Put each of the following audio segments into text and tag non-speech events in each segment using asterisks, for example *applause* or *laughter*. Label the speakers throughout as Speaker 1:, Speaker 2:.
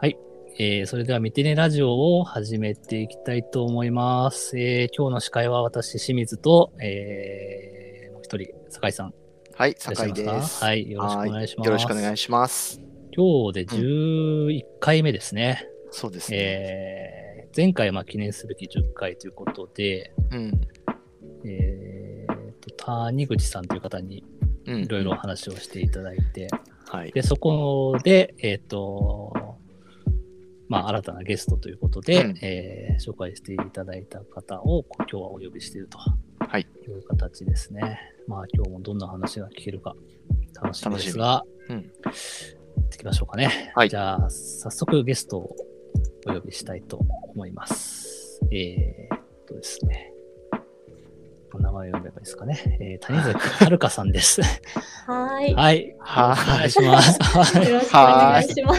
Speaker 1: はい。えー、それではミテネラジオを始めていきたいと思います。えー、今日の司会は私、清水と、えー、もう一人、酒井さん。
Speaker 2: はい、酒井で
Speaker 1: すはい。よろしくお願いします。
Speaker 2: よろしくお願いします。
Speaker 1: 今日で11回目ですね。
Speaker 2: そうですね。
Speaker 1: えー、前回はまあ記念すべき10回ということで、
Speaker 2: うん。
Speaker 1: えーと、谷口さんという方に
Speaker 2: うん。
Speaker 1: いろいろお話をしていただいて、
Speaker 2: はい。
Speaker 1: で、そこで、えっ、と、まあ、新たなゲストということで、
Speaker 2: うん
Speaker 1: えー紹介していただいた方を今日はお呼びしていると
Speaker 2: はい。
Speaker 1: いう形ですね。まあ、今日もどんな話が聞けるか楽しみですが、
Speaker 2: うん。
Speaker 1: 行ってきましょうかね。
Speaker 2: はい
Speaker 1: じゃあ、早速ゲストをお呼びしたいと思います。えー、っとですね。お名前を呼べばいいですかね。えー、谷崎遥さんです。*laughs*
Speaker 3: はーい。
Speaker 1: はい。
Speaker 2: は
Speaker 1: お願いします。はい
Speaker 3: よろしくお願いしま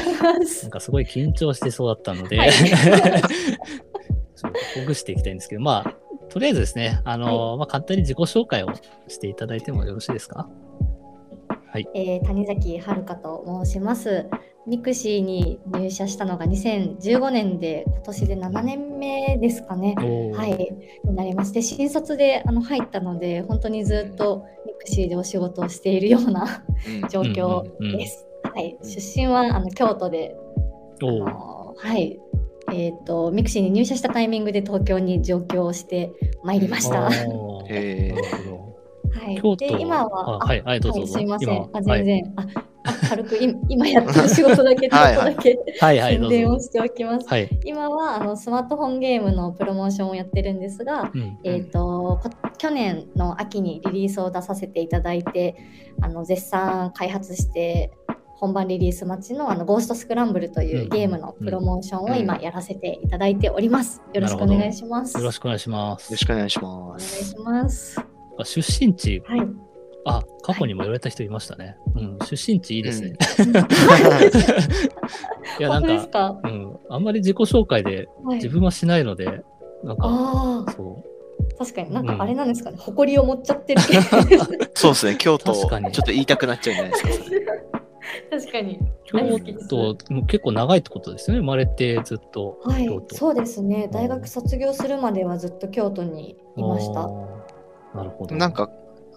Speaker 3: す
Speaker 1: なん。かすごい緊張してそうだったので、
Speaker 3: はい *laughs*
Speaker 1: ちょっとほぐしていきたいんですけど、まあ、とりあえずですね、あの、まあ、簡単に自己紹介をしていただいてもよろしいですか？
Speaker 3: えー谷崎遥と申します。ミクシーに入社したのが2015年で、今年で7年目ですかね。はい、になりまして、新卒であの入ったので、本当にずっとミクシーでお仕事をしているような
Speaker 2: うん。*laughs*
Speaker 3: 状況です。はい、出身はあの京都で、はい、えっ、とミクシーに入社したタイミングで東京に上京してまいりました。
Speaker 1: おー。
Speaker 2: へー。
Speaker 1: なるほ
Speaker 3: はい、
Speaker 1: ど。京
Speaker 3: で
Speaker 1: 都
Speaker 3: 今は、
Speaker 1: あはい、はい、どうぞどうぞ。
Speaker 3: すいませ
Speaker 1: 今
Speaker 3: ん。あ全然、ああ軽く今 *laughs* 今やってる仕事だけ *laughs* ちょっとだけ
Speaker 1: はい、はい、*laughs*
Speaker 3: 宣伝を。しておきます。
Speaker 1: はい。
Speaker 3: 今はあのスマートフォンゲームのプロモーションをやってるんですが、
Speaker 1: うん
Speaker 3: えー、とこ去年の秋にリリースを出させていただいてあの絶賛開発して本番リリース待ちのあのゴーストスクランブルというゲームのプロモーションを今やらせていただいております。よろしくお願いします。
Speaker 1: よろしくお願いしま
Speaker 2: よ
Speaker 1: す
Speaker 2: ろし。くお願いし
Speaker 3: お
Speaker 2: ます。
Speaker 3: 願いします。
Speaker 1: あ出身地、
Speaker 3: はい。
Speaker 1: あ、過去にも言われた人いましたね。うん、出身地いいですね。*laughs* いや、なんか。うん、あんまり自己紹介で
Speaker 3: はい
Speaker 1: 自分はしないので、なんか、そ
Speaker 3: 確かになんかあれなんですかね？誇りを持っちゃってる。*laughs*
Speaker 2: そうですね、京都、ちょ
Speaker 1: 確かに
Speaker 2: っと言いたくなっちゃうんじゃないですか。*laughs*
Speaker 3: 確かに。
Speaker 1: う、京都、もう結構長いってことですよね。生まれてずっと
Speaker 3: はい
Speaker 1: 京、都。
Speaker 3: そうですね。大学卒業するまではずっと京都にいました。
Speaker 1: なるほど。
Speaker 2: なんか、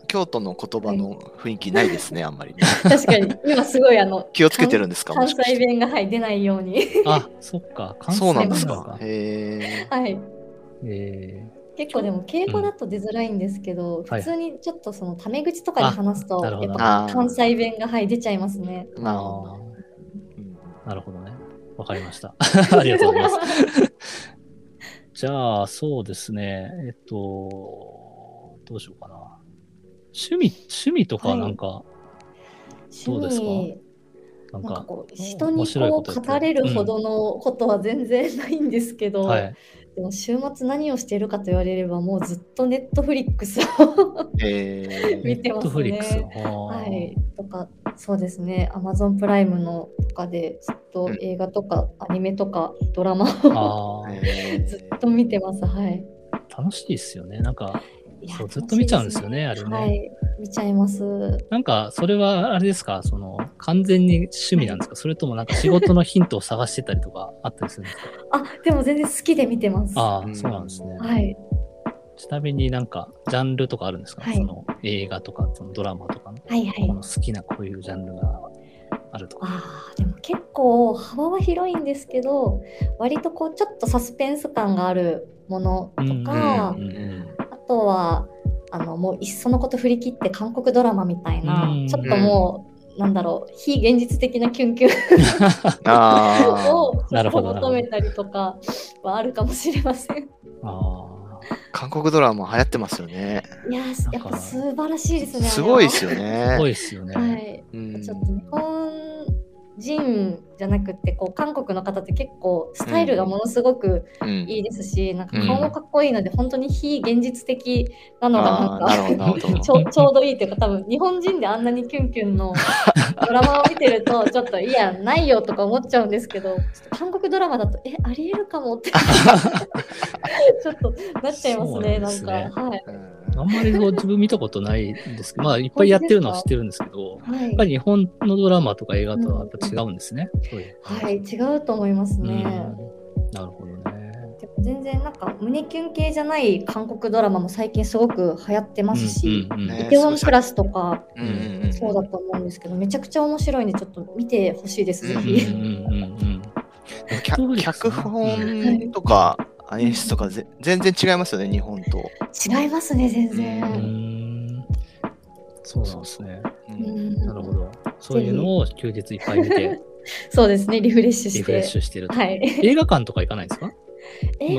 Speaker 2: 京都の言葉の雰囲気ないですね、あんまりね。*laughs*
Speaker 3: 確かに、今すごいあの、
Speaker 2: 気をつけてるんですかも
Speaker 3: 関。西弁が、はい、出ないように。
Speaker 1: あ、そっか。関西
Speaker 2: そうなんです
Speaker 1: 弁
Speaker 2: か。へ
Speaker 3: はい。
Speaker 1: え
Speaker 3: 結構でも敬語だと出づらいんですけど、
Speaker 1: はい
Speaker 3: 普通にちょっとそのタメ口とかで話すと、
Speaker 1: あなるほど
Speaker 3: やっぱ関西弁が、はい、出ちゃいますね。
Speaker 2: ー。
Speaker 1: ー、
Speaker 2: まあ、
Speaker 1: あ
Speaker 2: うん
Speaker 1: ーなるほどね。わかりました。*laughs* ありがとうございます。*laughs* じゃあ、そうですね。えっと、どうしようかな。趣味、趣味とかなんか、どうですか？
Speaker 3: 趣味。
Speaker 1: なんか、
Speaker 3: なんかこう人にこう語れるほどのことは全然ないんですけど、
Speaker 1: はい。
Speaker 3: でも週末何をしているかと言われればもうずっとネットフリックスを
Speaker 2: へ
Speaker 3: 見てますね。
Speaker 1: ネットフリックス。
Speaker 3: は
Speaker 1: はい。
Speaker 3: とかそうですね。Amazon プライムのとかでずっと
Speaker 2: うん
Speaker 3: 映画とかアニメとかドラマを *laughs* ずっと見てます。はい。
Speaker 1: 楽しいですよね。なんか、そうずっと見ちゃうんですよね
Speaker 3: 楽しい
Speaker 1: あれね。
Speaker 3: はい。見ちゃいます。
Speaker 1: なんか、それはあれですか、その、完全に趣味なんですか、それともなんか仕事のヒントを探してたりとか *laughs* あったりするんですか？
Speaker 3: あでも全然好きで見てます。
Speaker 1: ああ、
Speaker 2: うん。
Speaker 1: そうなんですね。
Speaker 3: はい。
Speaker 1: ちなみになんか、ジャンルとかあるんですか、
Speaker 3: はい。
Speaker 1: その映画とか、そのドラマとかの、
Speaker 3: はいはい。
Speaker 1: この好きなこういうジャンルがあるとか。
Speaker 3: あーでも結構幅は広いんですけど割とこうちょっとサスペンス感があるものとか、
Speaker 1: うんうんうん
Speaker 3: あとはあのもういっそのこと振り切って韓国ドラマみたいな、
Speaker 1: うん
Speaker 3: ちょっともう、なんだろう非現実的なキュンキュン
Speaker 2: あ *laughs*
Speaker 3: をちょっと
Speaker 1: なるほど
Speaker 3: 求めたりとかはあるかもしれません。
Speaker 2: 韓国ドラマ流行ってますよね。
Speaker 3: いやーやっぱ素晴らしいですね。
Speaker 2: すごいです
Speaker 3: よ。
Speaker 2: よ
Speaker 1: あ、すごい
Speaker 2: ね。
Speaker 1: ですよね。
Speaker 3: はい、
Speaker 2: うん
Speaker 3: ちょっと日本人じゃなくてこう韓国の方って結構スタイルがものすごく
Speaker 2: うん。
Speaker 3: いいですし、なんか顔もかっこいいので、本当に非現実的なのがなん
Speaker 2: あーなるほど、なるほど。*laughs*
Speaker 3: ちょちょうどいいというか多分日本人であんなにキュンキュンの *laughs* ドラマを見てるとちょっといやないよとか思っちゃうんですけど韓国ドラマだとえありえるかもって *laughs* ちょっとなっちゃいますねなん
Speaker 1: そうなん
Speaker 3: かはい。
Speaker 2: うん
Speaker 1: あんまりそう自分見たことないんですけど、まあいっぱいやってるのは知ってるんですけど、
Speaker 3: はい
Speaker 1: やっぱり日本のドラマとか映画とはやっぱ違うんですね。そういう
Speaker 3: はい、違うと思いますね。
Speaker 1: うんなるほどね。
Speaker 3: でも全然なんか胸キュン系じゃない韓国ドラマも最近すごく流行ってますし、
Speaker 1: うんうんうん
Speaker 2: ね
Speaker 3: イテウォンクラスとか
Speaker 2: うんうんうん
Speaker 3: そうだと思うんですけど、めちゃくちゃ面白いんでちょっと見てほしいです、ぜひ。
Speaker 2: 脚本とか演出とかぜ全然違いますよね、日本と。
Speaker 3: 違いますね、全
Speaker 1: う
Speaker 3: 然。
Speaker 1: んそうなんですね。
Speaker 2: う
Speaker 3: うんん
Speaker 1: なるほど。そういうのを休日いっぱい見て、*laughs*
Speaker 3: そうですね、リフレッシュして。
Speaker 1: リフレッシュしてると。
Speaker 3: はい。
Speaker 1: 映画館とか行かないですか？も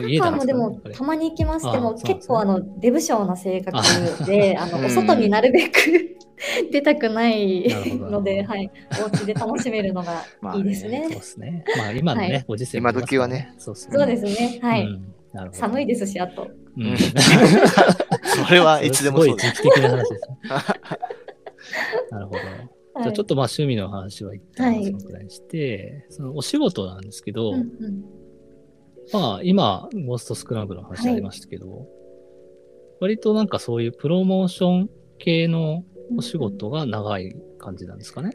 Speaker 1: う
Speaker 3: 映画館もでもたまに行きます。でも
Speaker 1: あそうなんですね
Speaker 3: 結構あのデブ症な性格で、あの
Speaker 2: うん
Speaker 3: お外になるべく *laughs* 出たくない
Speaker 1: なるほど
Speaker 3: ので、はい、お家で楽しめるのが *laughs*
Speaker 2: まあね
Speaker 3: いいですね
Speaker 1: そう。ですね。まあ今のね、
Speaker 3: はい
Speaker 1: ご時世
Speaker 2: 今時はね。
Speaker 1: そうです
Speaker 3: そうですね、はい。
Speaker 1: うんなるほど
Speaker 3: 寒いですし、あと。
Speaker 1: うん *laughs*
Speaker 2: それはいつでもそうです。
Speaker 1: すごい時期的な話ですね。なるほど。じゃ
Speaker 3: はい
Speaker 1: あちょっとまあ趣味の話は一旦
Speaker 3: はい
Speaker 1: そのくらいにして、そのお仕事なんですけど、
Speaker 3: うんうん
Speaker 1: まあ今、ゴーストスクランブルの話ありましたけど、割となんかそういうプロモーション系のお仕事が長い感じなんですかね？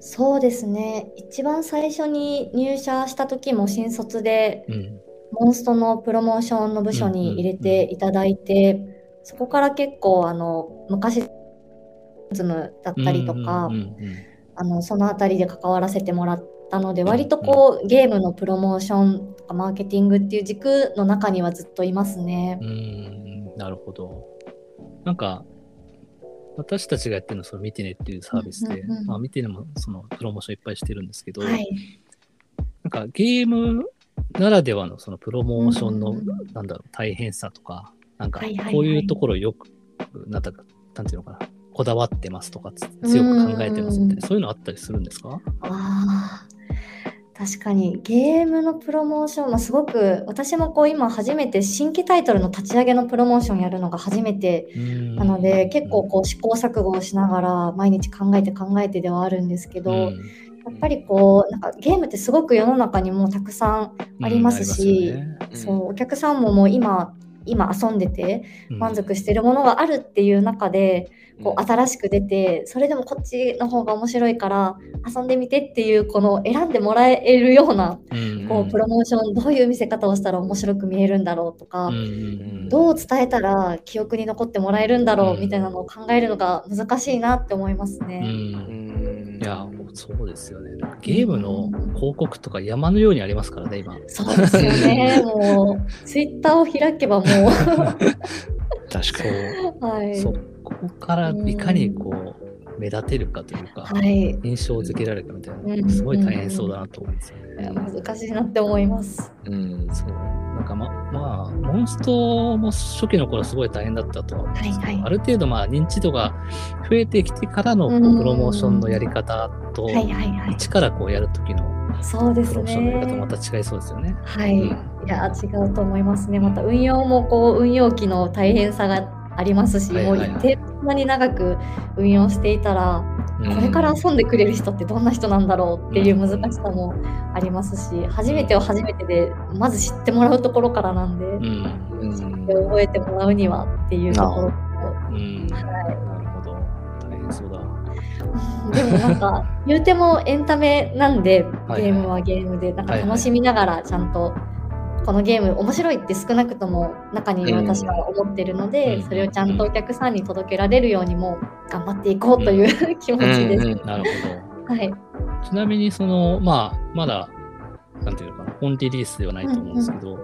Speaker 3: そうですね。一番最初に入社した時も新卒で
Speaker 1: うん。
Speaker 3: モンストのプロモーションの部署に入れていただいて、そこから結構あの昔ズムだったりとか、
Speaker 1: うんうんうん
Speaker 3: あのそのあたりで関わらせてもらったので割とこうゲームのプロモーションとかマーケティングっていう軸の中にはずっといますね
Speaker 1: う。ん、なるほど。なんか、私たちがやってるのはその見てねっていうサービスで、
Speaker 3: うんうんうん。
Speaker 1: まあ見てねもそのプロモーションいっぱいしてるんですけど、
Speaker 3: はい、
Speaker 1: なんかゲームならではのそのプロモーションの、なんだろう、大変さとか、なんかこういうところよく、なんだか、なんていうのかな、こだわってますとか、つ強く考えてますみたいな、そういうのあったりするんですか？
Speaker 3: あー確かにゲームのプロモーション、まあ、すごく私もこう今初めて新規タイトルの立ち上げのプロモーションやるのが初めてなので結構こう試行錯誤をしながら毎日考えて考えてではあるんですけど、
Speaker 1: うん。
Speaker 3: やっぱりこうなんかゲームってすごく世の中にもたくさんありますし
Speaker 1: うん。ありますよね。
Speaker 2: うん
Speaker 3: そうお客さんももう今今遊んでて
Speaker 1: うん。
Speaker 3: 満足しているものがあるっていう中で、こう
Speaker 2: うん
Speaker 3: 新しく出てそれでもこっちの方が面白いから遊んでみてっていうこの選んでもらえるような
Speaker 1: うん
Speaker 3: こうプロモーションどういう見せ方をしたら面白く見えるんだろうとか、
Speaker 1: うんうん
Speaker 3: どう伝えたら記憶に残ってもらえるんだろ
Speaker 1: う
Speaker 3: うんみたいなのを考えるのが難しいなって思います
Speaker 1: う
Speaker 3: ね。
Speaker 2: うんん
Speaker 1: いや、そうですよね。ゲームの広告とか山のようにありますからね、今。
Speaker 3: そうですよね。*laughs* もうツイッターを開けばもう
Speaker 2: 確かに。
Speaker 3: はい
Speaker 1: そこからいかにこう、目立てるかというか、
Speaker 3: はい
Speaker 1: 印象付けられるかみたいなすごい大変そうだなと思うんですよね。
Speaker 3: いや難しいなって思います。
Speaker 2: うん
Speaker 1: そう。なんかま、まあ、モンストも初期の頃すごい大変だったとは思うんですけど、
Speaker 3: はいはい
Speaker 1: ある程度まあ認知度が増えてきてからのこう
Speaker 3: うん
Speaker 1: プロモーションのやり方と、
Speaker 3: はいはいはい。
Speaker 1: 一からこうやる時の
Speaker 3: そうです
Speaker 1: プロモーションのやり方もま
Speaker 3: ね。
Speaker 1: た違いそうですよね。
Speaker 3: はい。
Speaker 1: うん
Speaker 3: いや違うと思いますね。また運用もこう運用機の大変さがありますし、
Speaker 1: はいはいはい
Speaker 3: もう一定そんなに長く運用していたら、
Speaker 1: うん
Speaker 3: これから遊んでくれる人ってどんな人なんだろうっていう難しさもありますし、初めては初めてでまず知ってもらうところからなんで、
Speaker 1: うん。
Speaker 3: 覚えてもらうにはっていうところと。
Speaker 1: うん。なるほど。大変そうだ。*laughs*
Speaker 3: でもなんか *laughs* 言うてもエンタメなんで
Speaker 1: はい
Speaker 3: ゲームはゲームでなんか
Speaker 1: はいはい
Speaker 3: 楽しみながらちゃんとこのゲーム面白いって少なくとも中に私は思ってるので、
Speaker 1: うん。
Speaker 3: それをちゃんとお客さんに届けられるようにも頑張っていこうという *laughs* 気持ちです。
Speaker 2: うんうん。
Speaker 1: なるほ
Speaker 3: はい、
Speaker 1: ど。ちなみに、その、まあ、まだ、なんていうのかな、本リリースではないと思うんですけど、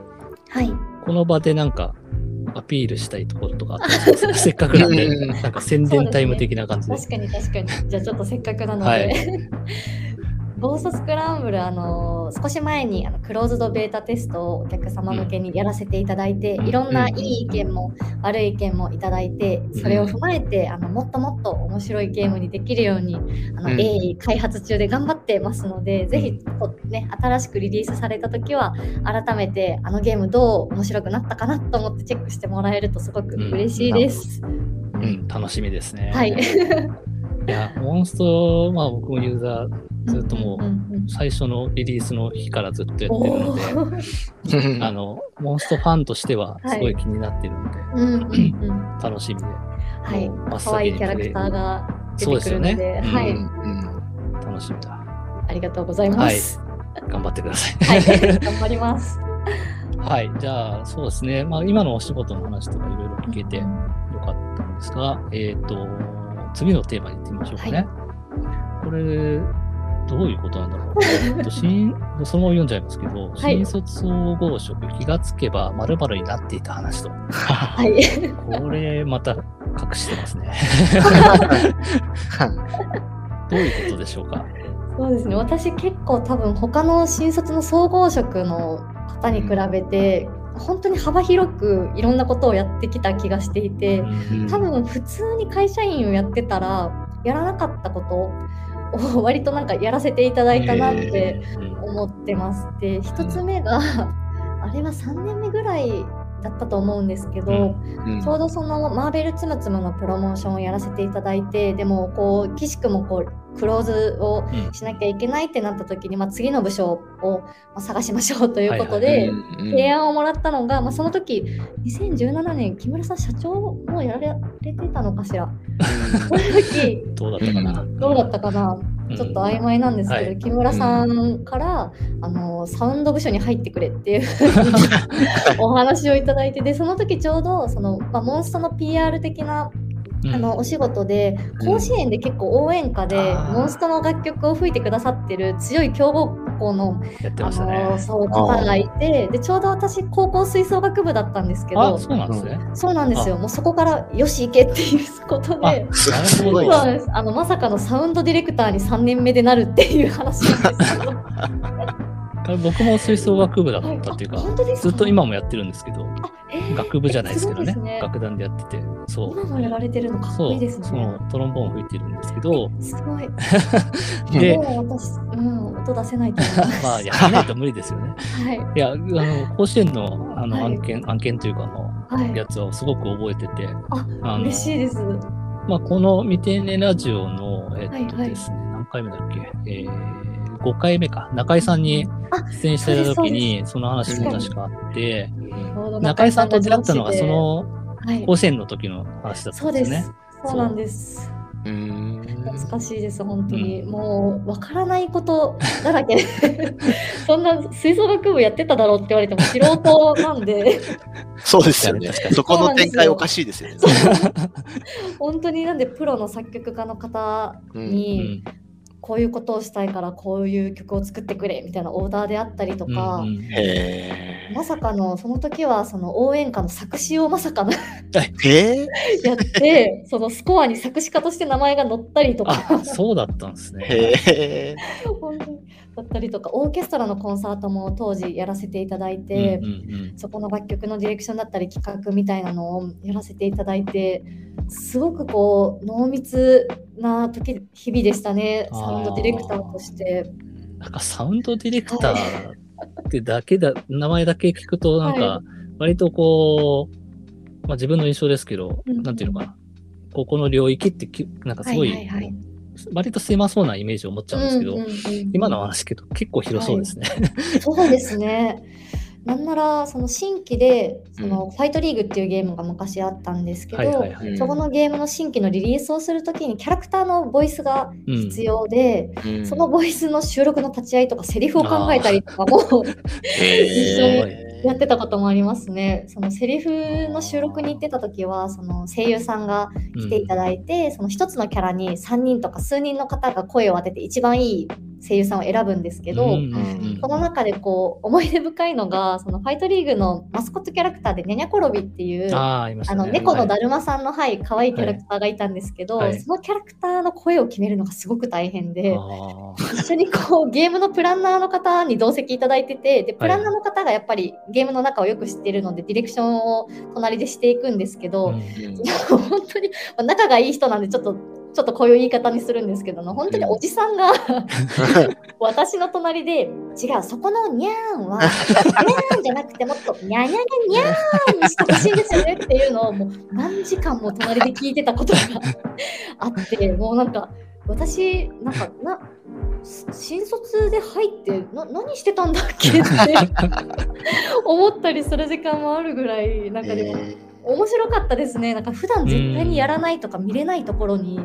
Speaker 3: はい、
Speaker 1: この場でなんか、アピールしたいところとか？*laughs* せっかくなんで、
Speaker 2: うん。
Speaker 1: なんか宣伝タイム的な感じで。
Speaker 3: 確かに確かに。じゃあちょっとせっかくなので、
Speaker 1: はい *laughs*
Speaker 3: ゴーストスクランブルあの少し前にあのクローズドベータテストをお客様向けにやらせていただいて、
Speaker 1: うん
Speaker 3: いろんないい意見も悪い意見もいただいてそれを踏まえて、あのもっともっと面白いゲームにできるようにあの、
Speaker 2: うん
Speaker 3: 鋭意開発中で頑張ってますので、ぜひね新しくリリースされた時は改めてあのゲームどう面白くなったかなと思ってチェックしてもらえるとすごく嬉しいです。
Speaker 1: うん、楽しみですね。
Speaker 3: はい。
Speaker 1: いや、モンスト、まあ僕もユーザーずっともう、最初のリリースの日からずっとやってる
Speaker 3: お
Speaker 1: ので、
Speaker 3: ー *laughs*
Speaker 1: あの、モンストファンとしてはすごい気になってるので、楽しみで。
Speaker 3: はい可愛いキャラクターが出
Speaker 1: そうですよ
Speaker 3: てくるので
Speaker 1: ね。
Speaker 3: はい、
Speaker 1: うん
Speaker 2: うん
Speaker 1: 楽しみだ。
Speaker 3: ありがとうございます。
Speaker 1: 頑張ってください。
Speaker 3: はい、頑張ります。*laughs*
Speaker 1: はい。じゃあ、そうですね。まあ、今のお仕事の話とかいろいろ聞けてよかったんですが、えっ、と、次のテーマに行ってみましょうかね。これ、どういうことなんだろう。*laughs* と新そのまま読んじゃいますけど、
Speaker 3: はい
Speaker 1: 新卒総合職、気がつけば〇〇になっていた話と。
Speaker 3: はい。
Speaker 1: これ、また隠してますね。*laughs* どういうことでしょうか？
Speaker 3: そうですね。私結構多分他の新卒の総合職の方に比べて、本当に幅広くいろんなことをやってきた気がしていて、
Speaker 1: うん
Speaker 3: 多分普通に会社員をやってたらやらなかったことを *laughs* 割となんかやらせていただいたなって
Speaker 1: うん
Speaker 3: 思ってます。で一つ目が *laughs* あれは3年目ぐらいだったと思うんですけど、
Speaker 2: うん。
Speaker 3: ちょうどそのマーベルつむつむのプロモーションをやらせていただいてでもこう岸くもこうクローズを
Speaker 1: うん
Speaker 3: しなきゃいけないってなった時に、まあ、次の部署をまあ探しましょうということ
Speaker 1: はい
Speaker 3: で
Speaker 2: うんうん
Speaker 3: 提案をもらったのが、まあ、その時2017年木村さん社長もやられてたのかしら。その時
Speaker 1: どうだったかな。
Speaker 3: どうだったかな。
Speaker 1: うん。
Speaker 3: ちょっと曖昧なんですけど、
Speaker 1: はい。
Speaker 3: 木村さんから、あのサウンド部署に入ってくれっていう *laughs* お話をいただいてでその時ちょうどその、まあ、モンストの PR 的な
Speaker 1: うん
Speaker 3: あのお仕事で
Speaker 2: うん。
Speaker 3: 甲子園で結構応援歌で、モンストの楽曲を吹いてくださってる強い強豪校の
Speaker 1: やって
Speaker 3: あ
Speaker 1: ましたね
Speaker 3: の。そう方がいてでちょうど私高校吹奏楽部だったんですけど
Speaker 1: あ、そうなんですね。
Speaker 3: そうなんですよ。もうそこからよし行けっていうことで。あのまさかのサウンドディレクターに3年目でなるっていう話なんですけど *laughs*
Speaker 1: 僕も吹奏楽部だったっていうか、ずっと今もやってるんですけど、
Speaker 3: あえー
Speaker 1: 楽部じゃないですけどね
Speaker 3: ね。
Speaker 1: 楽団でやってて、そう。
Speaker 3: 今もやられてるのかっこ
Speaker 1: そ、
Speaker 3: いいうです
Speaker 1: そ
Speaker 3: ね
Speaker 1: のトロンボーン吹いてるんですけど、
Speaker 3: すごい。*laughs*
Speaker 1: で、
Speaker 3: もう私、うん、音出せないと思います。*laughs*
Speaker 1: まあ、やらないと無理ですよね。
Speaker 3: はい。
Speaker 1: いや、あの、甲子園のあの
Speaker 3: はい。
Speaker 1: 案件、案件というか、あの、
Speaker 3: はい。
Speaker 1: やつをすごく覚えてて、
Speaker 3: あ嬉しいです。
Speaker 1: まあ、この未定年ラジオの、えっと
Speaker 3: はいはい。
Speaker 1: ですね、何回目だっけ、えー、5回目か、中井さんに
Speaker 3: あ
Speaker 1: 出演してた時に、その話も確かあって、中井さんと出会ったのが、その
Speaker 3: はい。
Speaker 1: 甲子園の時の話だった
Speaker 3: そうです
Speaker 1: んですよね。
Speaker 3: そうなんです。
Speaker 2: うーん。
Speaker 3: 懐かしいです本当に、
Speaker 1: うん。
Speaker 3: もうわからないことだらけで。*laughs* そんな吹奏楽部やってただろうって言われても素人なんで。
Speaker 2: そうですよね。そこの展開おかしいですよね。
Speaker 3: 本当になんでプロの作曲家の方
Speaker 2: うん。
Speaker 1: う
Speaker 3: に、
Speaker 1: ん
Speaker 3: こういうことをしたいからこういう曲を作ってくれみたいなオーダーであったりとか、
Speaker 1: うんうん
Speaker 2: へ
Speaker 3: まさかのその時はその応援歌の作詞をまさかの。*laughs* やってそのスコアに作詞家として名前が載ったりとか。
Speaker 1: あ、そうだったんですね。
Speaker 3: 本当にだったりとかオーケストラのコンサートも当時やらせていただいて、そこの楽曲のディレクションだったり企画みたいなのをやらせていただいてすごくこう濃密な時日々でしたねサウンドディレクターとして。
Speaker 1: うんなんかサウンドディレクターってだけだ、名前だけ聞くと、なん
Speaker 3: は
Speaker 1: か、割とこう、まあ自分の印象ですけど、
Speaker 3: うん。
Speaker 1: なんていうのかな。ここの領域ってき、なんかすごい、
Speaker 3: はいはいはい
Speaker 1: 割と狭そうなイメージを持っちゃうんですけど、
Speaker 3: うんうんうん
Speaker 1: 今の話聞くと結構広そうですね。
Speaker 3: そうですね。なんならその新規でその
Speaker 2: うん。
Speaker 3: ファイトリーグっていうゲームが昔あったんですけど、
Speaker 1: はいはいはい。
Speaker 3: そこのゲームの新規のリリースをするときにキャラクターのボイスが
Speaker 1: うん。
Speaker 3: 必要で、
Speaker 2: うん。
Speaker 3: そのボイスの収録の立ち会いとかセリフを考えたりとかも *laughs*
Speaker 2: へえ。
Speaker 3: やってたこともありますね。そのセリフの収録に行ってた時はその声優さんが来ていただいて、その一つのキャラに3人とか数人の方が声を当てて一番いい声優さんを選ぶんですけど、
Speaker 1: うんうんうん。
Speaker 3: その中でこう思い出深いのがそのファイトリーグのマスコットキャラクターでニャニャコロビっていう
Speaker 1: あね。
Speaker 3: あの猫のだ
Speaker 1: はい
Speaker 3: るまさんのはい可愛いキャラクターがいたんですけど、
Speaker 1: はい。
Speaker 3: そのキャラクターの声を決めるのがすごく大変で。
Speaker 1: あ
Speaker 3: 一緒にこうゲームのプランナーの方に同席いただいててでプランナーの方がやっぱりゲームの中をよく知ってるのでディレクションを隣でしていくんですけど、
Speaker 1: ーうん
Speaker 2: うん。
Speaker 3: 本当にまあ仲がいい人なんでちょっとちょっとこういう言い方にするんですけども本当におじさんが *laughs* 私の隣で違うそこのにゃーんはにゃーんじゃなくてもっとにゃにゃにゃにゃーんにしてほしいんですよねっていうのをもう何時間も隣で聞いてたことがあってもうなんか私なんかな新卒で入ってな何してたんだっけって *laughs* 思ったりする時間もあるぐらいなんかでも、
Speaker 2: え
Speaker 3: 面白かったですね。なんか普段絶対にやらないとか見れないところに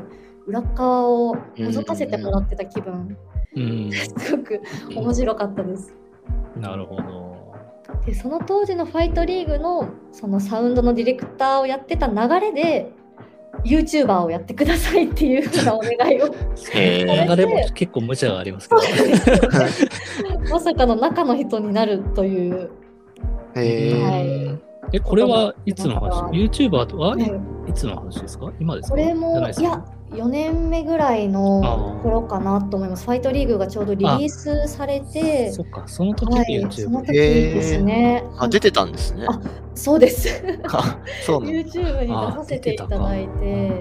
Speaker 3: 裏側を覗かせてもらってた気分。
Speaker 1: うん。*laughs*
Speaker 3: すごく面白かったです。
Speaker 1: なるほど。
Speaker 3: でその当時のファイトリーグのそのサウンドのディレクターをやってた流れで YouTuber をやってくださいっていうふうなお願いを。
Speaker 2: へー。
Speaker 1: 流れも結構無茶がありますけど。*laughs*
Speaker 3: まさかの中の人になるという、
Speaker 2: ーへ
Speaker 3: はい。
Speaker 2: ー
Speaker 1: え、これはいつの話？
Speaker 3: はい
Speaker 1: ?YouTuber は？
Speaker 3: ね
Speaker 1: い。つの話ですか？今ですか？
Speaker 3: これも
Speaker 1: な
Speaker 3: いや4年目ぐらいの頃かなと思います。ファイトリーグがちょうどリリースされて、
Speaker 1: そっか、その時
Speaker 3: はい、
Speaker 1: YouTube。
Speaker 3: その時ですね。
Speaker 2: あ、出てたんですね。
Speaker 3: あそうです。*laughs* YouTube に出させていただいて、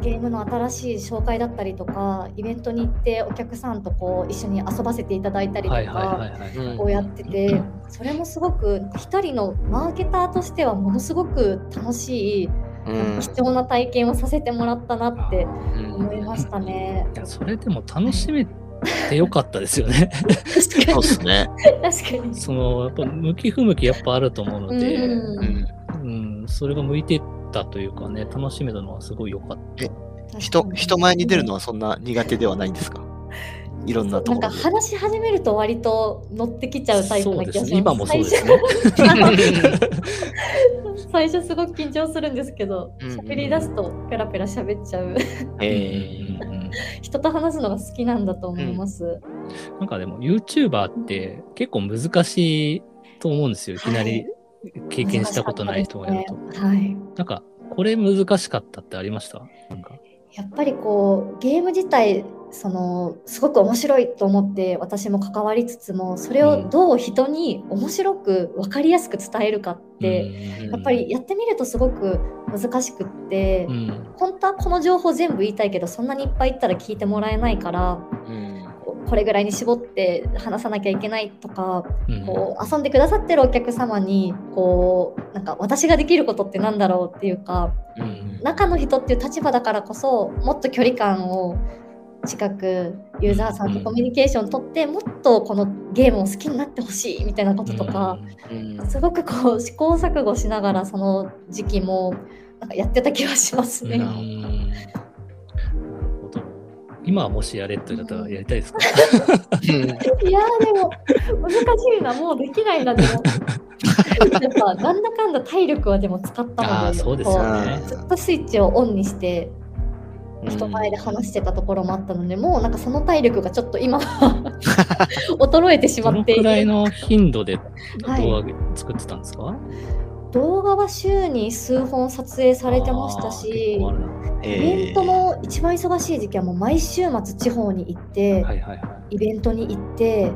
Speaker 3: ゲームの新しい紹介だったりとか、イベントに行ってお客さんとこう一緒に遊ばせていただいたりとか、こうやってて、それもすごく一人のマーケターとしてはものすごく楽しい、
Speaker 2: うん
Speaker 3: 貴重な体験をさせてもらったなって
Speaker 2: うん
Speaker 3: 思いましたね。
Speaker 1: いや、それでも楽しめてよかったですよね。
Speaker 3: 確かに
Speaker 2: そうですね。
Speaker 3: 確かに。
Speaker 1: その、やっぱ向き不向きやっぱあると思うので、
Speaker 3: うん
Speaker 2: うん
Speaker 1: うん、それが向いてたというかね、楽しめたのはすごい良かった。
Speaker 2: 人人前に出るのはそんな苦手ではないんですか？いろんなと
Speaker 3: なんか
Speaker 2: ころで。
Speaker 3: 話し始めると割と乗ってきちゃうタイプな気がします。
Speaker 1: そうですね今もそうですね
Speaker 3: 最初 *laughs* 最初すごく緊張するんですけど、
Speaker 2: うんうん
Speaker 3: 喋り出すとペラペラ喋っちゃう。
Speaker 2: へ
Speaker 1: うんうんうん
Speaker 3: 人と話すのが好きなんだと思います。
Speaker 1: なんかでも YouTuber って結構難しいと思うんですよ。いきなり経験したことない人がやると。
Speaker 3: ねはい。
Speaker 1: なんか、これ難しかったってありました？なんか。
Speaker 3: やっぱりこうゲーム自体そのすごく面白いと思って私も関わりつつもそれをどう人に面白く分かりやすく伝えるかって、
Speaker 1: うん
Speaker 3: やっぱりやってみるとすごく難しくって、
Speaker 1: うん、
Speaker 3: 本当はこの情報全部言いたいけどそんなにいっぱい言ったら聞いてもらえないから
Speaker 2: うん
Speaker 3: ここれぐらいに絞って話さなきゃいけないとか
Speaker 1: うん。
Speaker 3: こう遊んでくださってるお客様にこうなんか私ができることってなんだろうっていうか
Speaker 1: うん
Speaker 3: 中の人っていう立場だからこそもっと距離感を近くユーザーさんとコミュニケーション取ってもっとこのゲームを好きになってほしいみたいなこととか、
Speaker 2: うん
Speaker 3: すごくこう試行錯誤しながらその時期もなんかやってた気がします
Speaker 1: うん。
Speaker 3: ね。
Speaker 1: 今はもしやれって言ったらやりたいですか？
Speaker 3: いやーでも難しいなもうできないなでも。*laughs* やっぱなんだかんだ体力はでも使ったので
Speaker 1: ああ、そうですよ
Speaker 3: こ
Speaker 1: ね。
Speaker 3: う。ずっとスイッチをオンにして人前で話してたところもあったので、もうなんかその体力がちょっと今は *laughs* 衰えてし
Speaker 1: どの
Speaker 3: まっている。
Speaker 1: くらいの頻度で
Speaker 3: はい。
Speaker 1: 動画作ってたんですか、
Speaker 3: 動画は週に数本撮影されてましたし
Speaker 1: 結構あるな
Speaker 3: イベントの一番忙しい時期はもう毎週末地方に行って、
Speaker 1: はいはいはい。
Speaker 3: イベントに行って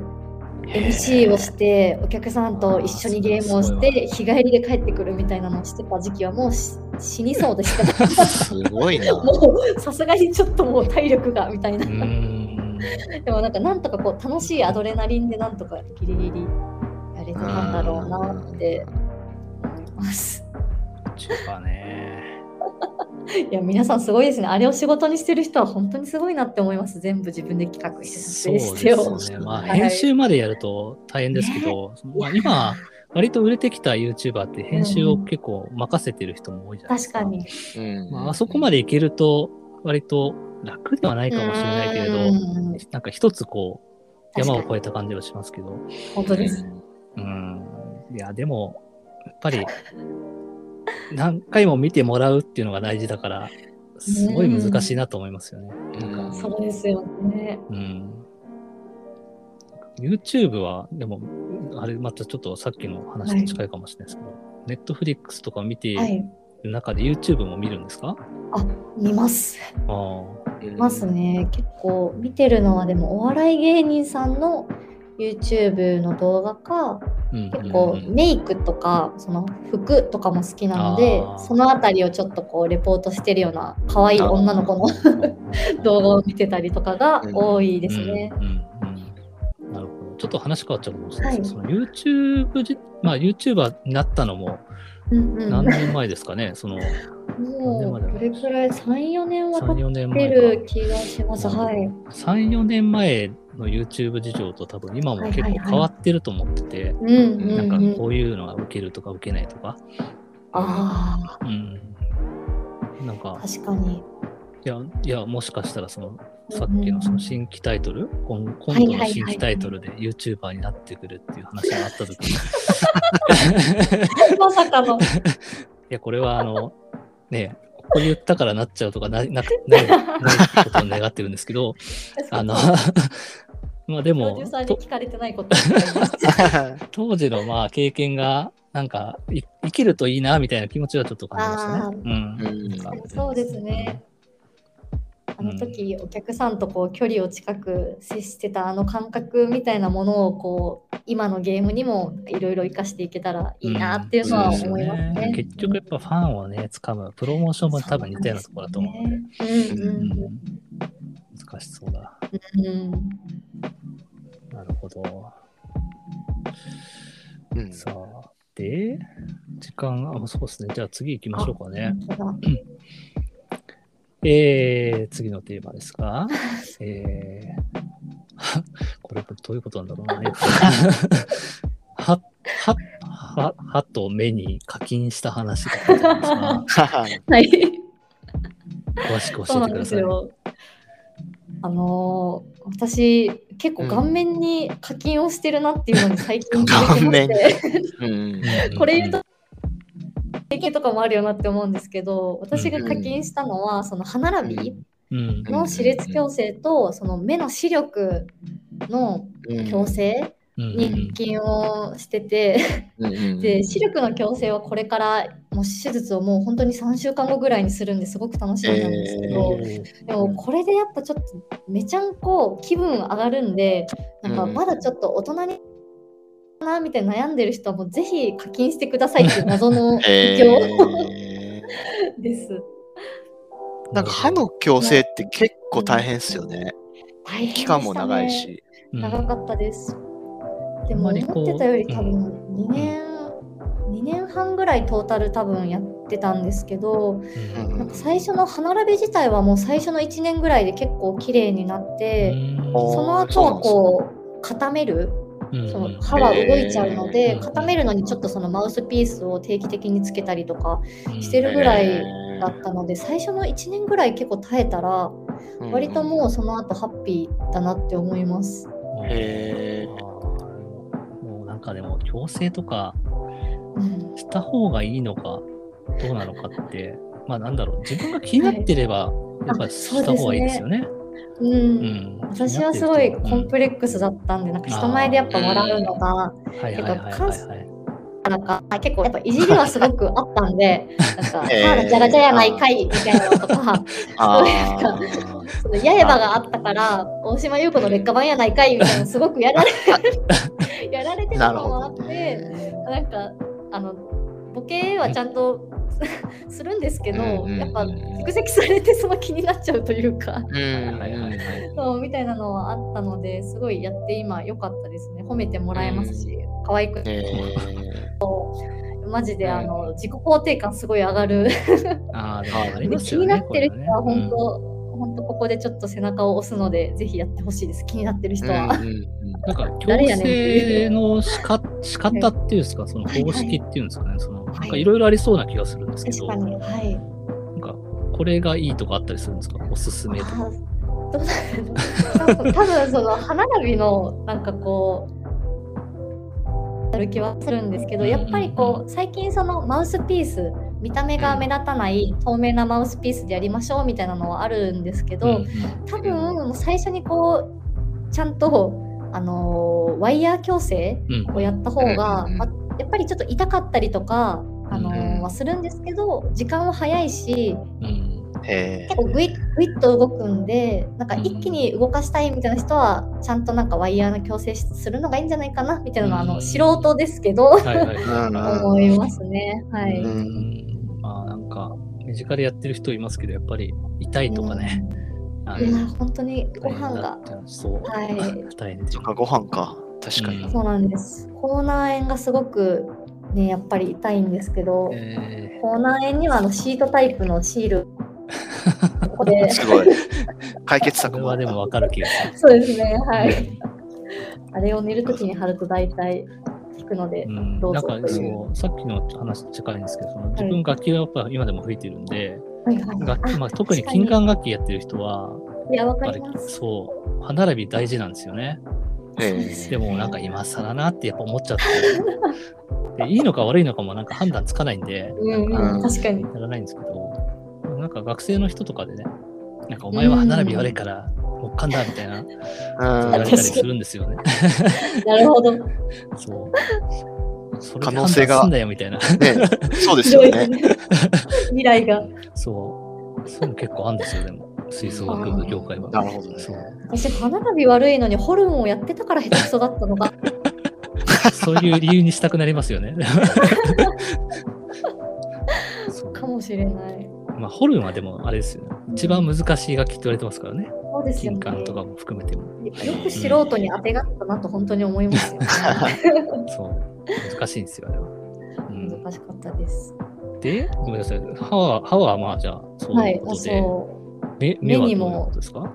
Speaker 3: MC をしてお客さんと一緒にゲームをして日帰りで帰ってくるみたいなのをしてた時期はもうし死にそうでした。
Speaker 2: すごいな。*laughs*
Speaker 3: もうさすがにちょっともう体力がみたいな。でもなんかなんとかこう楽しいアドレナリンでなんとかギリギリやれてたんだろうなってます。
Speaker 1: 中華ね。*laughs*
Speaker 3: いや皆さんすごいですね。あれを仕事にしてる人は本当にすごいなって思います。全部自分で企画して撮
Speaker 1: そう
Speaker 3: 影してを。
Speaker 1: ですね。まあ、
Speaker 3: はい
Speaker 1: 編集までやると大変ですけど、まあ、今、割と売れてきた YouTuber って編集を結構任せてる人も多いじゃないですか。
Speaker 3: 確かに。
Speaker 2: うん
Speaker 1: まあ、あそこまでいけると、割と楽ではないかもしれないけれど、
Speaker 3: うん
Speaker 1: なんか一つこう、山を越えた感じはしますけど、
Speaker 3: 本当です。
Speaker 1: うん。いや、でも、やっぱり、何回も見てもらうっていうのが大事だから、すごい難しいなと思いますよね。なんか
Speaker 3: そうですよね。
Speaker 1: うん。YouTube は、でも、あれまたちょっとさっきの話と近いかもしれないですけど、Netflix とか見てい
Speaker 3: はい。
Speaker 1: る中で YouTube も見るんですか、
Speaker 3: あ、見ます。
Speaker 1: ああ。
Speaker 3: 見ますね。結構見てるのはでもお笑い芸人さんの YouTube の動画か
Speaker 1: うん
Speaker 3: 結構
Speaker 1: うんうん
Speaker 3: メイクとかその服とかも好きなのでそのあたりをちょっとこうレポートしてるような可愛い女の子の *laughs* 動画を見てたりとかが多いですね。
Speaker 1: うんうんうんなるほど。ちょっと話変わっちゃうかもしれないですけど、YouTube じ、まあ YouTuber になったのも
Speaker 3: うんうん
Speaker 1: 何年前ですかね、その
Speaker 3: もうどれくらい3、4年は
Speaker 1: 3、
Speaker 3: 経っ
Speaker 1: 4年
Speaker 3: て。る気がします。はい。
Speaker 1: 3、4年前の YouTube 事情と多分今も結構変わってると思ってて、なんか
Speaker 3: うん。
Speaker 1: こういうのが受けるとか受けないとか、
Speaker 3: あ
Speaker 1: うん。なんか
Speaker 3: あ、、確かに。
Speaker 1: いや、いや、もしかしたらその、さっ
Speaker 3: うん
Speaker 1: きのその新規タイトル、今今度の新規タイトルで YouTuber になってくるっていう話があった時に、い *laughs*
Speaker 3: まさかの。*laughs*
Speaker 1: や、これはあの、ね、ここ言ったからなっちゃうとかななくないないことを願ってるんですけど、*laughs* あの、まあでも当時のまあ経験がなんかい生きるといいなみたいな気持ちはちょっと感じましたね。うん。
Speaker 3: そうですね。あの時、お客さんとこう距離を近く接してたあの感覚みたいなものをこう今のゲームにもいろいろ活かしていけたらいいなっていうのは思います
Speaker 1: うん。そうです
Speaker 3: ね。
Speaker 1: 結局やっぱファンをね、つかむ、プロモーションも多分似たようなところだと思うので、
Speaker 3: うんうん。
Speaker 1: うん難しそうだ。
Speaker 3: うんうん
Speaker 1: なるほど。
Speaker 2: うん
Speaker 1: さあ、で、時間、あ、そうですね。じゃあ次行きましょうかね。えー、次のテーマですが、*laughs* えー、は *laughs* これどういうことなんだろうな。えっとは、は、は、はと目に課金した話が
Speaker 3: はい。
Speaker 1: 詳しく教えてください。
Speaker 3: あのー私結構顔面に課金をしてるなっていうのに最近気づきまして、これ言うと経験とかもあるよなって思うんですけど私が課金したのはその歯並び
Speaker 1: うん、
Speaker 3: の歯列矯正とその目の視力の
Speaker 2: うん
Speaker 3: 矯正
Speaker 1: うん
Speaker 3: に課金をしててで視力の矯正はこれからもう手術をもう本当に3週間後ぐらいにするんですごく楽しみなんですけど、でもこれでやっぱちょっとめちゃんこ気分上がるんでなんか
Speaker 2: うん
Speaker 3: まだちょっと大人になみたいな悩んでる人はもうぜひ課金してくださいっていう謎の *laughs*
Speaker 2: え
Speaker 3: 意境
Speaker 2: ー
Speaker 3: です。
Speaker 2: なんか歯の矯正って結構大変ですよね。
Speaker 3: 大変でしたね
Speaker 2: 期間も長い。し。
Speaker 1: うん
Speaker 3: 長かったです。でも
Speaker 1: あんまりこう
Speaker 3: 思ってたより多分2年、2年半ぐらいトータル多分やってたんですけど、
Speaker 1: うん。
Speaker 3: なんか最初の歯並び自体はもう最初の1年ぐらいで結構綺麗になって、
Speaker 1: うん。
Speaker 3: その後はこう固める
Speaker 1: うん。
Speaker 3: その歯は動いちゃうので、
Speaker 1: うん
Speaker 3: 固めるのにちょっとそのマウスピースを定期的につけたりとか
Speaker 1: うん。
Speaker 3: してるぐらい
Speaker 2: え
Speaker 3: だったので、最初の1年ぐらい結構耐えたら、
Speaker 2: ー
Speaker 3: 割ともうその後ハッピーだなって思います。
Speaker 2: へ
Speaker 1: かでも強制とか
Speaker 3: うん。
Speaker 1: した方がいいのかどうなのかってまあなんだろう。自分が気になってればやっぱりした方がいいですよね。
Speaker 3: うん。
Speaker 1: うん。
Speaker 3: 私はすごいコンプレックスだったんで、なんか人前でやっぱ笑うのが、
Speaker 1: はいはいはいはい。はい。
Speaker 3: なんか結構やっぱいじりはすごくあったんで、なんか、*laughs* じゃらじゃやないかいみたいなのとか、*laughs*
Speaker 2: あ
Speaker 3: そういうか
Speaker 2: ー
Speaker 3: その八重歯があったから、大島優子の劣化版やないかいみたいな、すごくやられやられてたのもあって、なんか、あの、ボケはちゃんと *laughs* するんですけど、
Speaker 2: うんうんうん。
Speaker 3: やっぱ蓄積されてその気になっちゃうというか、そうみたいなのはあったので、すごいやって今良かったですね。褒めてもらえますし、可愛く。て、
Speaker 2: え
Speaker 3: マジであの自己肯定感すごい上がる。
Speaker 1: あ。*laughs*
Speaker 3: 気になってる人は本当、本当ここでちょっと背中を押すので、ぜひやってほしいです。気になってる人は。
Speaker 2: うんうんうん *laughs*
Speaker 1: なんか、強制の仕方仕方っていうんですか、その方式っていうんですかね、その、
Speaker 3: はい
Speaker 1: なんかいろいろありそうな気がするんですけど、
Speaker 3: 確かに。はい。
Speaker 1: なんか、これがいいとかあったりするんですか？おすすめとか。
Speaker 3: あどうなんだろう多分その歯並びのなんかこう *laughs* やる気はするんですけどやっぱりこう最近そのマウスピース見た目が目立たない透明なマウスピースでやりましょうみたいなのはあるんですけど、
Speaker 1: うん
Speaker 3: 多分最初にこうちゃんとあのーワイヤー矯正をやった方が、
Speaker 2: うん
Speaker 3: まやっぱりちょっと痛かったりとか、あのはするんですけど時間は早いし結構グイグイッと動くんでなんか一気に動かしたいみたいな人はちゃんとなんかワイヤーの矯正するのがいいんじゃないかなみたいなのはあ
Speaker 1: うん。
Speaker 3: の素人ですけど思いますね。はい。
Speaker 1: 身近でやってる人いますけど、やっぱり痛いとかね。あ
Speaker 3: うん。いや本当にご飯が
Speaker 1: そう。
Speaker 3: はい
Speaker 1: 大変ですよ
Speaker 2: あご飯か。確かに。
Speaker 1: うん
Speaker 3: そうなんです。口内炎がすごくねやっぱり痛いんですけど、
Speaker 1: え
Speaker 3: 口内炎にはあのシートタイプのシールここで *laughs*
Speaker 2: すごい。解決策
Speaker 1: はでもわかる気がする。
Speaker 3: そうですねはい。あれを寝るときに貼ると大体効くので
Speaker 1: う、ん、
Speaker 3: どう
Speaker 1: なんか
Speaker 3: ぞという
Speaker 1: そう、さっきの話近いんですけど、その自分楽器がやっぱ今でも吹いてるんで、
Speaker 3: はいはい。
Speaker 1: 楽器まあ、特に金管楽器やってる人は、
Speaker 3: いやわか
Speaker 1: り
Speaker 3: ります。
Speaker 1: そう、歯並び大事なんですよね。
Speaker 2: え
Speaker 1: でもなんか今更なってやっぱ思っちゃって、*laughs* でいいのか悪いのかもなんか判断つかないんで、
Speaker 3: うん確かに。
Speaker 1: やらないんですけど、なんか学生の人とかでね、なんかお前は歯並び悪いから、木管だみたいな、言わ
Speaker 2: うん
Speaker 1: れたりするんですよね。*laughs*
Speaker 3: なるほど。
Speaker 1: そう。
Speaker 2: 可能性が
Speaker 1: んだよみたいな。
Speaker 2: ね、そうですよね。
Speaker 3: 未来が。
Speaker 1: そう。そういうの結構あるんですよ、でも。吹奏楽部業界は。
Speaker 2: なるほどね
Speaker 1: そう。
Speaker 3: 私、歯並び悪いのにホルンをやってたから下手くそだったのが。
Speaker 1: そういう理由にしたくなりますよね。*laughs*
Speaker 3: かもしれない。
Speaker 1: まあ、ホルンはでもあれですよね。一番難しい楽器って言われてますからね。
Speaker 3: そうですよね。
Speaker 1: 金管とかも含めても。
Speaker 3: よく素人に当てがったなと本当に思いますよね。*laughs*
Speaker 1: そう。難しいんですよ、あれは。うん、
Speaker 3: 難しかったです。
Speaker 1: で、ごめんなさい。歯は、歯はまあ、じゃあ、そう
Speaker 3: はい
Speaker 1: うことで、
Speaker 3: そう。
Speaker 1: 目目は
Speaker 3: 目にも
Speaker 1: どうですか？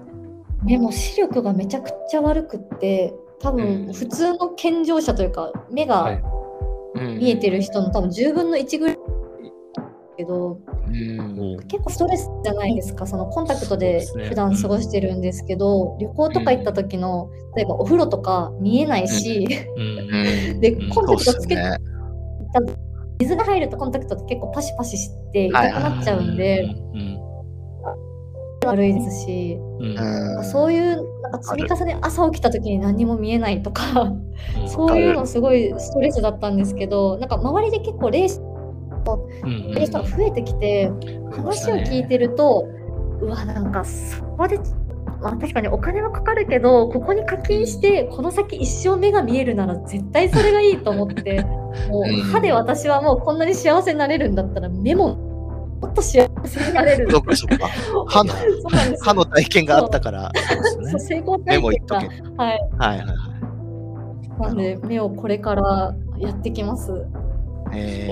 Speaker 3: 目も視力がめちゃくちゃ悪くって、多
Speaker 2: うん
Speaker 3: 分普通の健常者というか、目が
Speaker 1: はい。
Speaker 3: 見えてる人の多分10分の1ぐらいけど、
Speaker 2: うん。
Speaker 3: 結構ストレスじゃないですか、そのコンタクトで普段過ごしてるんですけど、旅行とか行った時の、例えばお風呂とか見えないし、
Speaker 1: うん。
Speaker 2: うん。*laughs*
Speaker 3: で
Speaker 1: うん、
Speaker 3: コンタクトつけて、
Speaker 2: すね。
Speaker 3: 水が入るとコンタクトって結構パシパシして痛くなっちゃうんで、
Speaker 1: うん。
Speaker 3: 悪いですし、
Speaker 1: うん。
Speaker 2: うん。
Speaker 3: そういうなんか積み重ね、朝起きた時に何も見えないとか、
Speaker 1: うん。
Speaker 3: そういうのすごいストレスだったんですけど、なんか周りで結構霊視
Speaker 1: うんうん
Speaker 3: 人が増えてきて、話を聞いてると、うわ、なんかそこで、まあ、確かにお金はかかるけど、ここに課金して、この先一生目が見えるなら絶対それがいいと思って、*laughs* もう
Speaker 2: うん
Speaker 3: 歯で私はもうこんなに幸せになれるんだったら、目ももっと幸せになれる。*laughs*
Speaker 2: そっかそっか。*laughs* 歯の歯の体験があったから、
Speaker 1: そうですね。
Speaker 3: そう成功
Speaker 2: 目
Speaker 3: 体験が
Speaker 2: も言っとけ。
Speaker 3: はい。
Speaker 2: はいはいはい。
Speaker 3: なんで、目をこれからやってきます。
Speaker 2: え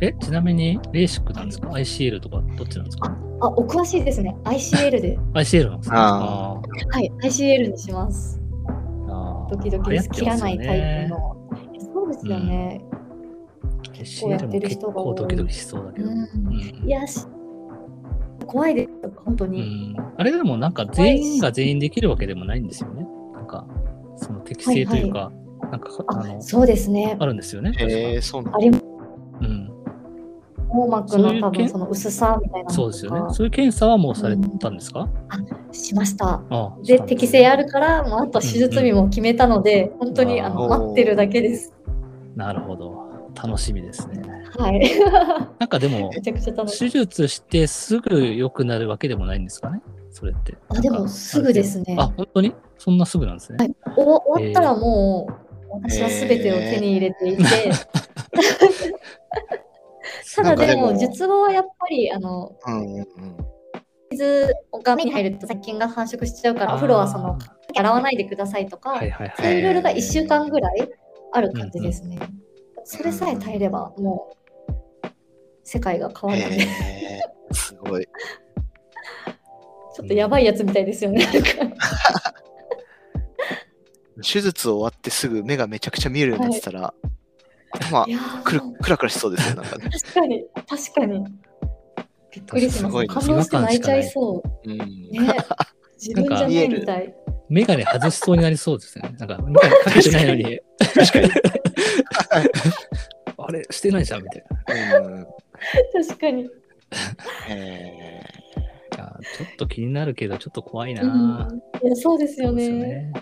Speaker 1: え、ちなみに、レーシックなんですか ?ICL とかどっちなんですか？
Speaker 3: あ、お詳しいですね。ICL で。
Speaker 1: ?ICL なんですね。
Speaker 2: あ
Speaker 3: はい、ICL にします。
Speaker 1: ーあー
Speaker 3: ドキドキです。切らないタイプ
Speaker 1: の。
Speaker 3: そうですよね。構やってる人が多い
Speaker 1: 構ドキドキしそうだけど。
Speaker 3: いや、し怖いです。本当
Speaker 1: う
Speaker 3: に。
Speaker 1: んあれでもなんか全員が全員できるわけでもないんですよね。なんか、その適性というか、なんかあ
Speaker 3: あ
Speaker 1: の、
Speaker 3: そうですね。
Speaker 1: あるんですよね。
Speaker 2: ー、えー、そうなんだ
Speaker 3: あり
Speaker 1: うん。
Speaker 3: 網膜の多分その薄さみたいなの
Speaker 1: そうですよね。そういう検査はもうされたんですか、
Speaker 3: しました。
Speaker 1: ああ
Speaker 3: で、適性あるから、もうあと手術日も決めたので、本当にあの
Speaker 2: あー
Speaker 3: 待ってるだけです。
Speaker 1: なるほど。楽しみですね。
Speaker 3: はい。*laughs*
Speaker 1: なんかでも、
Speaker 3: めちゃくちゃ楽しい。
Speaker 1: 手術してすぐ良くなるわけでもないんですかね？それって。
Speaker 3: あでもすぐですね
Speaker 1: あ、本当に？そんなすぐなんですね。
Speaker 3: はいお終わったらもう、私は全てを手に入れていて、*laughs* ただでも術後はやっぱりあの
Speaker 2: うんうんうん。
Speaker 3: 水が目に入ると雑菌が繁殖しちゃうからお風呂はその洗わないでくださいとか、
Speaker 1: はいはいはい。
Speaker 3: そういうルールが1週間ぐらいある感じですね。それさえ耐えればもう世界が変わるんで、
Speaker 2: えー、すごい。
Speaker 3: ちょっとやばいやつみたいですよね。*laughs*
Speaker 2: 手術終わってすぐ目がめちゃくちゃ見えるようになってたら、
Speaker 3: やー
Speaker 2: くるくらくらしそうですよ、なんかね。
Speaker 3: 確かに、確かに。びっくりしますす。感動して泣いちゃいそう。
Speaker 2: うん。
Speaker 3: ね、自分じゃないみたい。
Speaker 1: メガネ外しそうになりそうですね。なんか、メガネかけてないのに。
Speaker 2: 確かに。
Speaker 1: あれ、してないじゃんみたいな。
Speaker 2: うん
Speaker 3: 確かに。
Speaker 2: え
Speaker 1: いやちょっと気になるけど、ちょっと怖いな、
Speaker 3: うん、いやそうですよ
Speaker 1: そうよ
Speaker 3: ね。
Speaker 1: ね。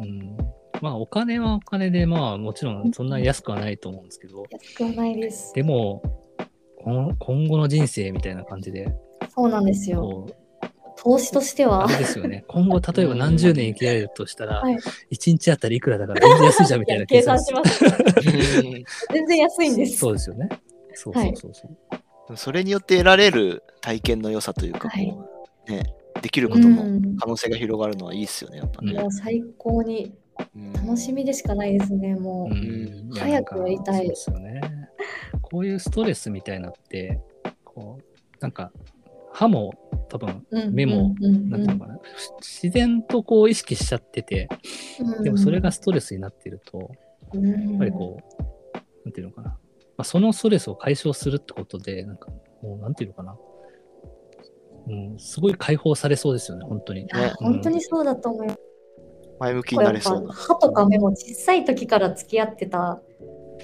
Speaker 1: うん。まあ、お金はお金で、まあ、もちろんそんなに安くはないと思うんですけど、
Speaker 3: 安くはないです。
Speaker 1: でも、この今後の人生みたいな感じで、
Speaker 3: そうなんですよ。投資としては
Speaker 1: あれですよね。今後、例えば何十年生きられるとしたら、
Speaker 3: はい
Speaker 1: 1日あたりいくらだから全然安いじゃんみたいな
Speaker 3: 計算します。
Speaker 2: う *laughs* ん
Speaker 3: 全然安いんです。
Speaker 1: そうですよね。そうそうそうそう。
Speaker 2: でもそれによって得られる体験の良さというか、
Speaker 3: はい
Speaker 2: こうね、できることも
Speaker 3: うん
Speaker 2: 可能性が広がるのはいいですよね、やっぱね。
Speaker 3: もう最高に
Speaker 2: うん
Speaker 3: 楽しみでしかないですね、もう。
Speaker 1: うん。い
Speaker 3: 早くやりたい。
Speaker 1: そうですよね。こういうストレスみたいなのって、こう、なんか、歯も多分、
Speaker 3: うん。
Speaker 1: 目も
Speaker 3: うんうん
Speaker 1: なんていうのかな、自然とこう意識しちゃってて、
Speaker 3: うん。
Speaker 1: でもそれがストレスになってると、
Speaker 3: うん。
Speaker 1: やっぱりこう、なんていうのかな、まあ、そのストレスを解消するってことで、なんか、もうなんていうのかな、うん、すごい解放されそうですよね、本当に。
Speaker 3: 本当にそうだと思います。
Speaker 2: 前向きになれそうな。
Speaker 3: 歯とか目も小さい時から付き合ってた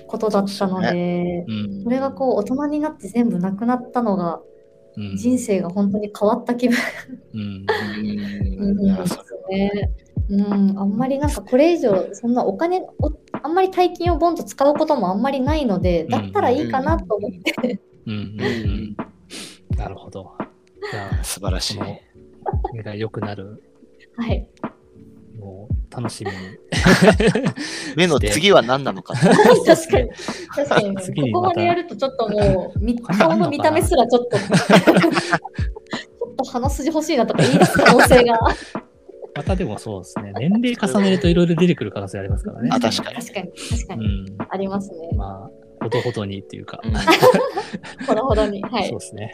Speaker 3: ことだったの
Speaker 2: そう
Speaker 3: で、
Speaker 1: うん。
Speaker 3: それがこう大人になって全部なくなったのが、
Speaker 1: うん。
Speaker 3: 人生が本当に変わった気分。
Speaker 1: うん。
Speaker 2: うん。*laughs*
Speaker 3: あんまりなんかこれ以上そんなお金をあんまり大金をボンと使うこともあんまりないのでだったらいいかなと思って、
Speaker 1: なるほど。
Speaker 2: 素晴らしい。
Speaker 1: 目が良くなる、
Speaker 3: はい、
Speaker 1: もう楽しみに。*laughs*
Speaker 2: 目の次は何なのか。*laughs*
Speaker 3: 確かに。確かに、ここまでやるとちょっともう顔の見た目すらちょっと *laughs* ちょっと鼻筋欲しいなとか言い出す可能性が。
Speaker 1: またでもそうですね、年齢重ねるといろいろ出てくる可能性ありますからね。
Speaker 2: あ確かに。
Speaker 3: 確かに。確かに、
Speaker 1: うん。
Speaker 3: ありますね。
Speaker 1: まあ、ほどほどにっていうか、
Speaker 2: うん。
Speaker 3: ほどほどに。はい。
Speaker 1: そうですね。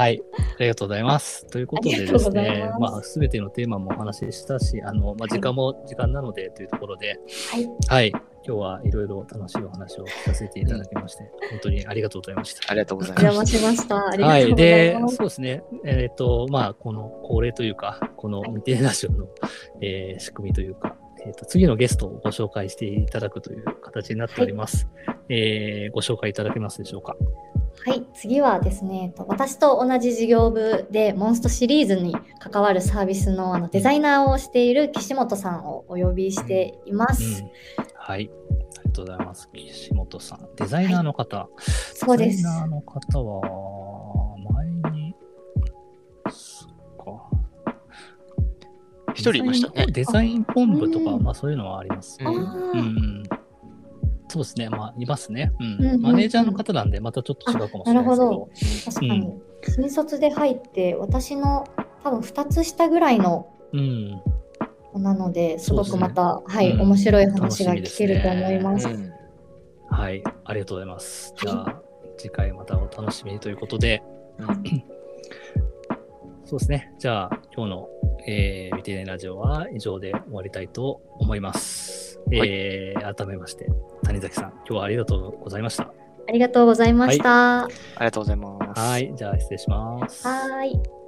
Speaker 1: はい、ありがとうございます。ということでですね
Speaker 3: ま、す
Speaker 1: まあ、すべてのテーマもお話ししたし、あの、まあ、時間も時間なのでというところで、
Speaker 3: はい
Speaker 1: はい、今日はいろいろ楽しいお話を聞かせていただきまして、本当にありがとうございました。
Speaker 2: ありがとうござい
Speaker 3: お
Speaker 2: ます。
Speaker 3: 邪魔しましたありが
Speaker 1: はい。
Speaker 3: とうござい
Speaker 1: で
Speaker 3: ま、す、
Speaker 1: そうですね。えっ、と、まあ、この恒例というか、この未定ラジオの、えー仕組みというか、えっ、と、次のゲストをご紹介していただくという形になっております。えーご紹介いただけますでしょうか？
Speaker 3: はい、次はですね、えっと私と同じ事業部でモンストシリーズに関わるサービスのあのデザイナーをしている岸本さんをお呼びしています。
Speaker 1: うん。はい。ありがとうございます。岸本さん。デザイナーの方。
Speaker 3: そうです
Speaker 1: デザイナーの方は、
Speaker 2: 人いましたね。
Speaker 1: デザイン本部とか、
Speaker 3: うん
Speaker 1: まあそういうのはあります。
Speaker 2: うん。
Speaker 1: そうですね。まあ、いますね。
Speaker 3: うん。
Speaker 1: マネージャーの方なんで、またちょっと違うかもしれないですけ
Speaker 3: あなる
Speaker 1: ど
Speaker 3: ほ。確かに、新卒で入って私の多分2つ下ぐらいの
Speaker 1: うん。
Speaker 3: なのですごくまた、はい、
Speaker 1: うん
Speaker 3: 面白い話が聞けると思います。
Speaker 2: うん
Speaker 1: はい。ありがとうございます。じゃあ、次回またお楽しみにということで、*clears throat* そうですね。じゃあ、今日の、えー、見てねラジオは以上で終わりたいと思います。えー改めまして、谷崎さん、今日はありがとうございました。
Speaker 3: ありがとうございました。は
Speaker 2: ありがとうございます。
Speaker 1: はい。じゃあ、失礼します。
Speaker 3: ーい。